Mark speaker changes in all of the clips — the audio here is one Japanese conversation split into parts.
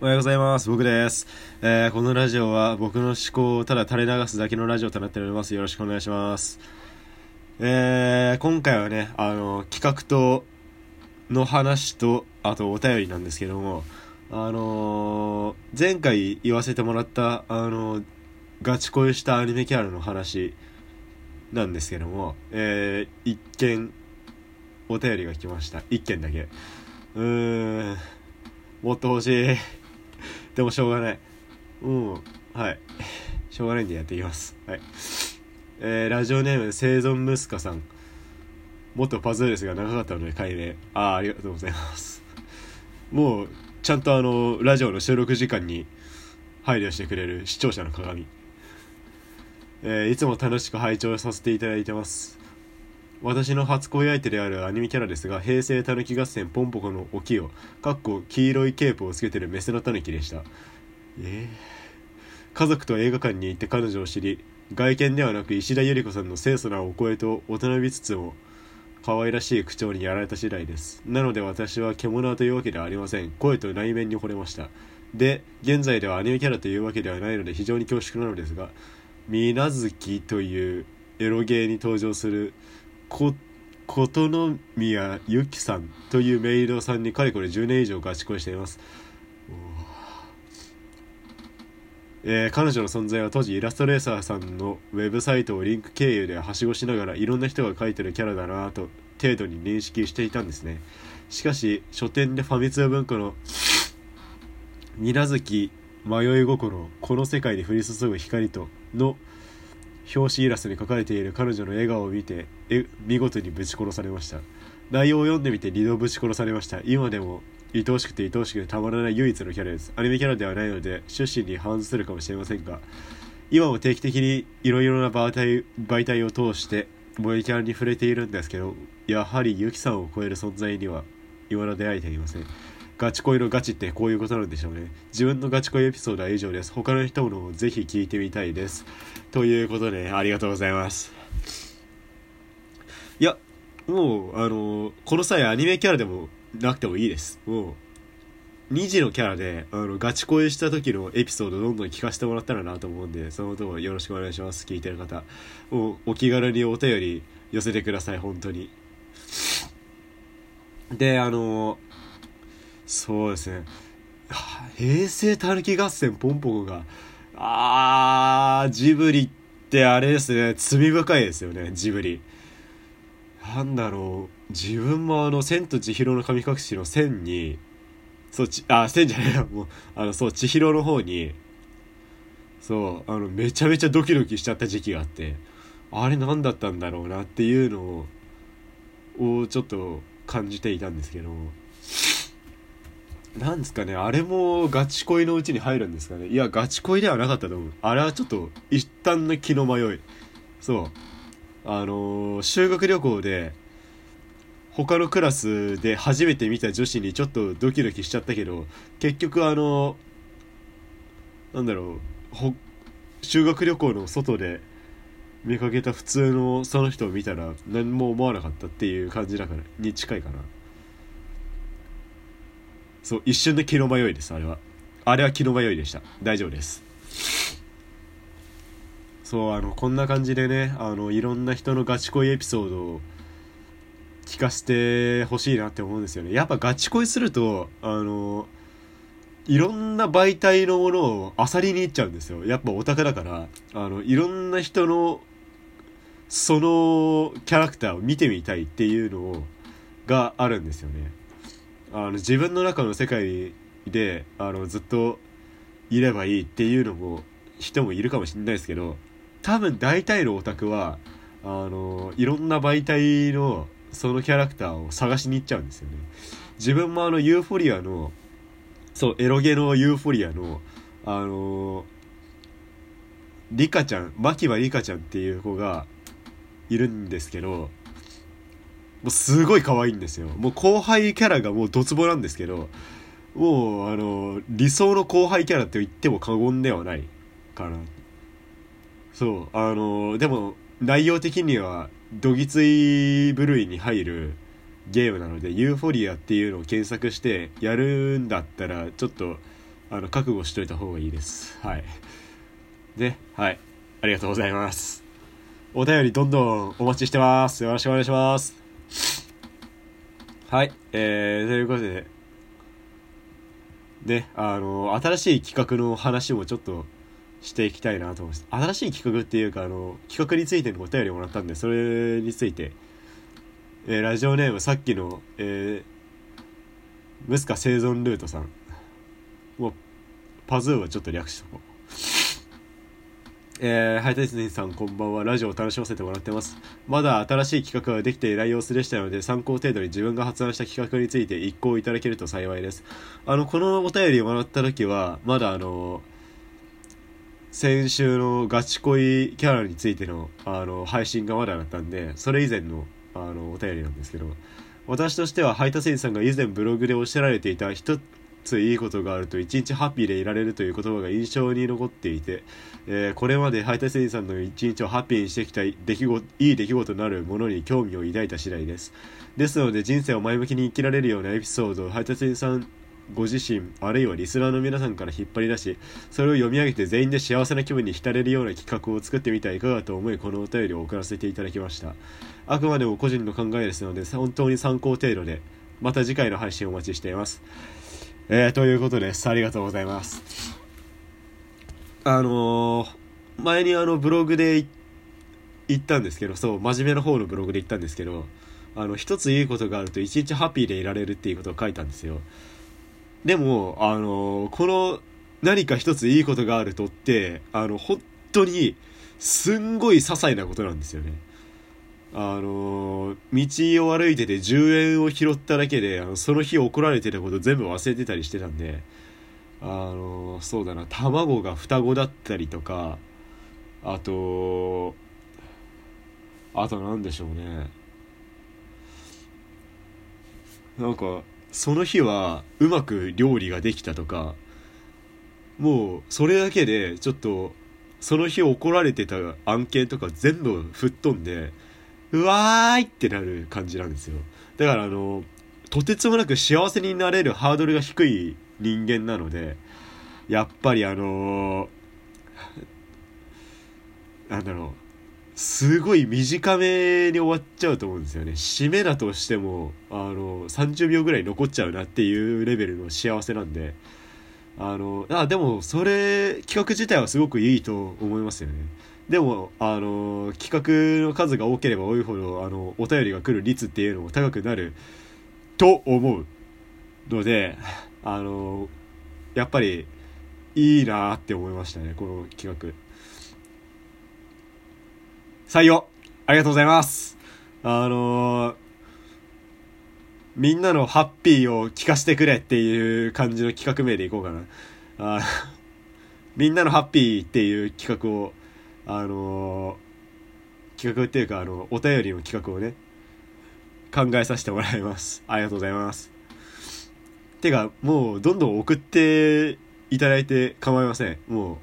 Speaker 1: おはようございます。僕です。えー、このラジオは僕の思考をただ垂れ流すだけのラジオとなっております。よろしくお願いします。えー、今回はね、あの、企画と、の話と、あとお便りなんですけども、あのー前回言わせてもらった、あのガチ恋したアニメキャラの話なんですけども、えー、一件、お便りが来ました。一件だけ。うーん、もっと欲しい。でもしょうがない。うん、はい。しょうがないんでやっていきます。はい。えー、ラジオネーム、生存ムスカさん。もっとパズルですが長かったので解明。あー、ありがとうございます。もう、ちゃんとあの、ラジオの収録時間に配慮してくれる視聴者の鏡。えーいつも楽しく拝聴させていただいてます。私の初恋相手であるアニメキャラですが、平成たぬき合戦ポンポコのおきよ、かっこ黄色いケープをつけてるメスのたぬきでした。えー家族と映画館に行って彼女を知り、外見ではなく石田ゆり子さんの清楚なお声と大人びつつも、可愛らしい口調にやられた次第です。なので私は獣というわけではありません。声と内面に惚れました。で、現在ではアニメキャラというわけではないので非常に恐縮なのですが、みなずきというエロゲーに登場するこ琴宮ゆきさんというメイドさんにかれこれ10年以上ガチ恋しています。えー彼女の存在は当時イラストレーサーさんのウェブサイトをリンク経由ではしごしながらいろんな人が描いてるキャラだなと程度に認識していたんですねしかし書店でファミ通文庫の「水無月迷い心この世界に降り注ぐ光と」の表紙イラストに描かれている彼女の笑顔を見てえ見事にぶち殺されました。内容を読んでみて二度ぶち殺されました。今でも愛おしくて愛おしくてたまらない唯一のキャラです。アニメキャラではないので趣旨に反するかもしれませんが今も定期的にいろいろな媒体媒体を通して萌えキャラに触れているんですけどやはりユキさんを超える存在には今の出会えていません。ガチ恋のガチってこういうことなんでしょうね。自分のガチ恋エピソードは以上です。他の人ものもぜひ聞いてみたいです。ということでありがとうございます。いやもうあのこの際アニメキャラでもなくてもいいです。もう2時のキャラであのガチ恋した時のエピソードどんどん聞かせてもらったらなと思うんでそのとこよろしくお願いします。聞いてる方。もうお気軽にお便り寄せてください。本当に。であのそうですね。平成たぬき合戦ポンポコが。あージブリってあれですね。罪深いですよねジブリ。なんだろう。自分もあの「千と千尋の神隠し」の千にそうちあ千じゃないや。もうあのそう千尋の方にそうあのめちゃめちゃドキドキしちゃった時期があってあれ何だったんだろうなっていうのををちょっと感じていたんですけどなんですかねあれもガチ恋のうちに入るんですかね。いやガチ恋ではなかったと思う。あれはちょっと一旦の気の迷い。そう。あのー修学旅行で他のクラスで初めて見た女子にちょっとドキドキしちゃったけど結局あのなんだろう修学旅行の外で見かけた普通のその人を見たら何も思わなかったっていう感じだからに近いかな。そう一瞬で気の迷いですあれは。あれは気の迷いでした。大丈夫です。そうあのこんな感じでねあのいろんな人のガチ恋エピソードを聞かせてほしいなって思うんですよね。やっぱガチ恋するとあのいろんな媒体のものを漁りに行っちゃうんですよ。やっぱオタクだから。あのいろんな人のそのキャラクターを見てみたいっていうのがあるんですよね。あの自分の中の世界であのずっといればいいっていうのも人もいるかもしれないですけど多分大体のオタクはあのいろんな媒体のそのキャラクターを探しに行っちゃうんですよね。自分もあのユーフォリアのそうエロゲのユーフォリアのあのリカちゃん牧場リカちゃんっていう子がいるんですけどうすごい可愛いんですよ。もう後輩キャラがもうドツボなんですけどもうあの理想の後輩キャラと言っても過言ではないかなそうあのでも内容的にはどぎつい部類に入るゲームなのでユーフォリアっていうのを検索してやるんだったらちょっとあの覚悟しといた方がいいです。はい。ではい。ありがとうございます。お便りどんどんお待ちしてます。よろしくお願いします。はいえー、ということで。ねあの新しい企画の話もちょっとしていきたいなと思います。新しい企画っていうかあの企画についてのお便りもらったんでそれについて、えー、ラジオネームさっきのえー、ムスカ生存ルートさん。もうパズーはちょっと略しとこう。えー、ハイタイズさんこんばんは。ラジオを楽しませてもらってます。まだ新しい企画ができていない様子でしたので、参考程度に自分が発案した企画について一考いただけると幸いです。あの、このお便りをもらった時は、まだあの、先週のガチ恋キャラについての、あの、配信がまだだったんで、それ以前の、あの、お便りなんですけど、私としては、配達員さんが以前ブログでおっしゃられていた一ついいことがあると一日ハッピーでいられるという言葉が印象に残っていて、えー、これまで配達員さんの一日をハッピーにしてきた出来事いい出来事になるものに興味を抱いた次第です。ですので人生を前向きに生きられるようなエピソードを配達員さんご自身あるいはリスナーの皆さんから引っ張り出しそれを読み上げて全員で幸せな気分に浸れるような企画を作ってみたらいかがと思いこのお便りを送らせていただきました。あくまでも個人の考えですので本当に参考程度でまた次回の配信をお待ちしています。えー、ということです。ありがとうございます。あのー、前にあのブログで言ったんですけど、そう、真面目な方のブログで言ったんですけど、あの、一ついいことがあると一日ハッピーでいられるっていうことを書いたんですよ。でも、あのー、この何か一ついいことがあるとって、あの、本当に、すんごい些細なことなんですよね。あの道を歩いてて10円を拾っただけであのその日怒られてたこと全部忘れてたりしてたんであのそうだな卵が双子だったりとかあとあと何でしょうね。なんかその日はうまく料理ができたとかもうそれだけでちょっとその日怒られてた案件とか全部吹っ飛んでうわーいってなる感じなんですよ。だからあの、とてつもなく幸せになれるハードルが低い人間なので、やっぱりあのなんだろう、すごい短めに終わっちゃうと思うんですよね。締めだとしても、あの、30秒ぐらい残っちゃうなっていうレベルの幸せなんで、あの、あ、でも、それ、企画自体はすごくいいと思いますよね。でも、あの、企画の数が多ければ多いほど、あの、お便りが来る率っていうのも高くなると思うので、あの、やっぱり、いいなって思いましたね、この企画。採用ありがとうございますあのみんなのハッピーを聞かせてくれっていう感じの企画名でいこうかな。あ みんなのハッピーっていう企画をあの、企画っていうか、あの、お便りの企画をね、考えさせてもらいます。ありがとうございます。てか、もう、どんどん送っていただいて構いません。も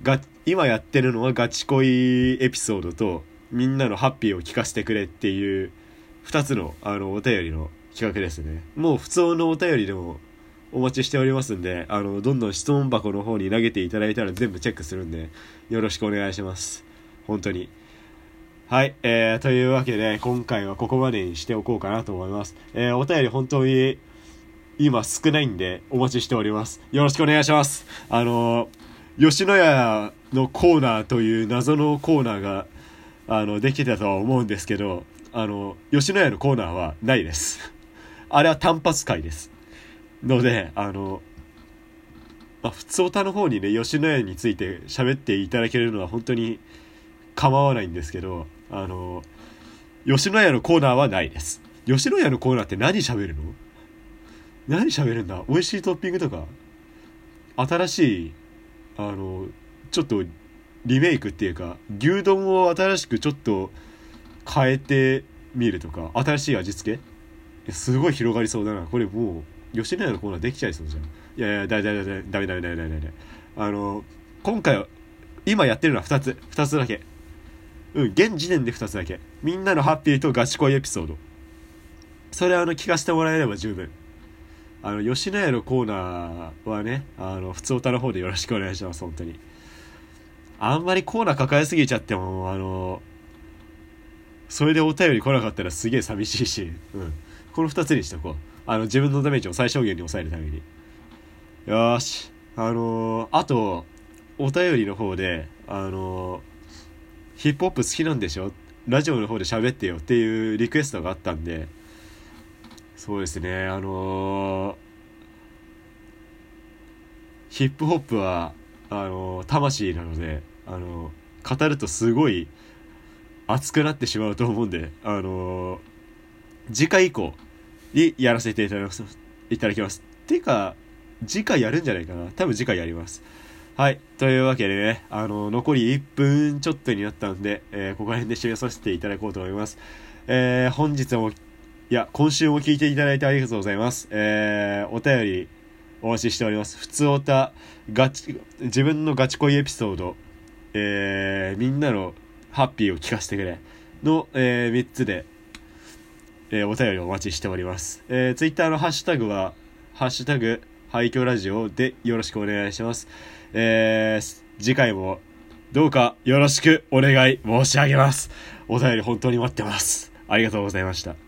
Speaker 1: う、が、今やってるのはガチ恋エピソードと、みんなのハッピーを聞かせてくれっていう、二つの、あの、お便りの企画ですね。もう普通のお便りでもお待ちしておりますんで、あの、どんどん質問箱の方に投げていただいたら全部チェックするんで、よろしくお願いします。本当に。はい、えー、というわけで、今回はここまでにしておこうかなと思います。えー、お便り本当に、今少ないんで、お待ちしております。よろしくお願いします。あの吉野家のコーナーという謎のコーナーが、あの、できてたとは思うんですけど、あの、吉野家のコーナーはないです。あれは単発会です。ので、あの、まあ、普通歌の方にね、吉野家について喋っていただけるのは本当に構わないんですけど、あの、吉野家のコーナーはないです。吉野家のコーナーって何喋るの？何喋るんだ？美味しいトッピングとか？新しい、あの、ちょっとリメイクっていうか、牛丼を新しくちょっと変えてみるとか、新しい味付け？すごい広がりそうだな。これもう、吉野家のコーナーできちゃいそうじゃん。いやいや、だめだめだめだめだめだめだめだめあの、今回は、今やってるのは2つ。2つだけ。うん、現時点で2つだけ。みんなのハッピーとガチ恋エピソード。それあの、聞かせてもらえれば十分。あの、吉野家のコーナーはね、あの、普通歌の方でよろしくお願いします、本当に。あんまりコーナー抱えすぎちゃっても、あの、それでお便り来なかったらすげえ寂しいし、うん。この2つにしとこう。あの、自分のダメージを最小限に抑えるために。よし。あのー、あと、お便りの方で、あのー、ヒップホップ好きなんでしょ？ラジオの方で喋ってよっていうリクエストがあったんで、そうですね、あのー、ヒップホップは、あの、魂なので、あの、語るとすごい熱くなってしまうと思うんで、あの次回以降にやらせていただきます。いただきます。ていうか、次回やるんじゃないかな。多分次回やります。はい。というわけでね、あの、残り1分ちょっとになったんで、えー、ここら辺で締めさせていただこうと思います。えー、本日も、いや、今週も聞いていただいてありがとうございます。えー、お便りお待ちしております。普通おた、ガチ、自分のガチ恋エピソード、えー、みんなのハッピーを聞かせてくれの、えー、3つで、えー、お便りお待ちしております。えー、ツイッターのハッシュタグは、ハッシュタグ、廃墟ラジオでよろしくお願いします。えー、次回もどうかよろしくお願い申し上げます。お便り本当に待ってます。ありがとうございました。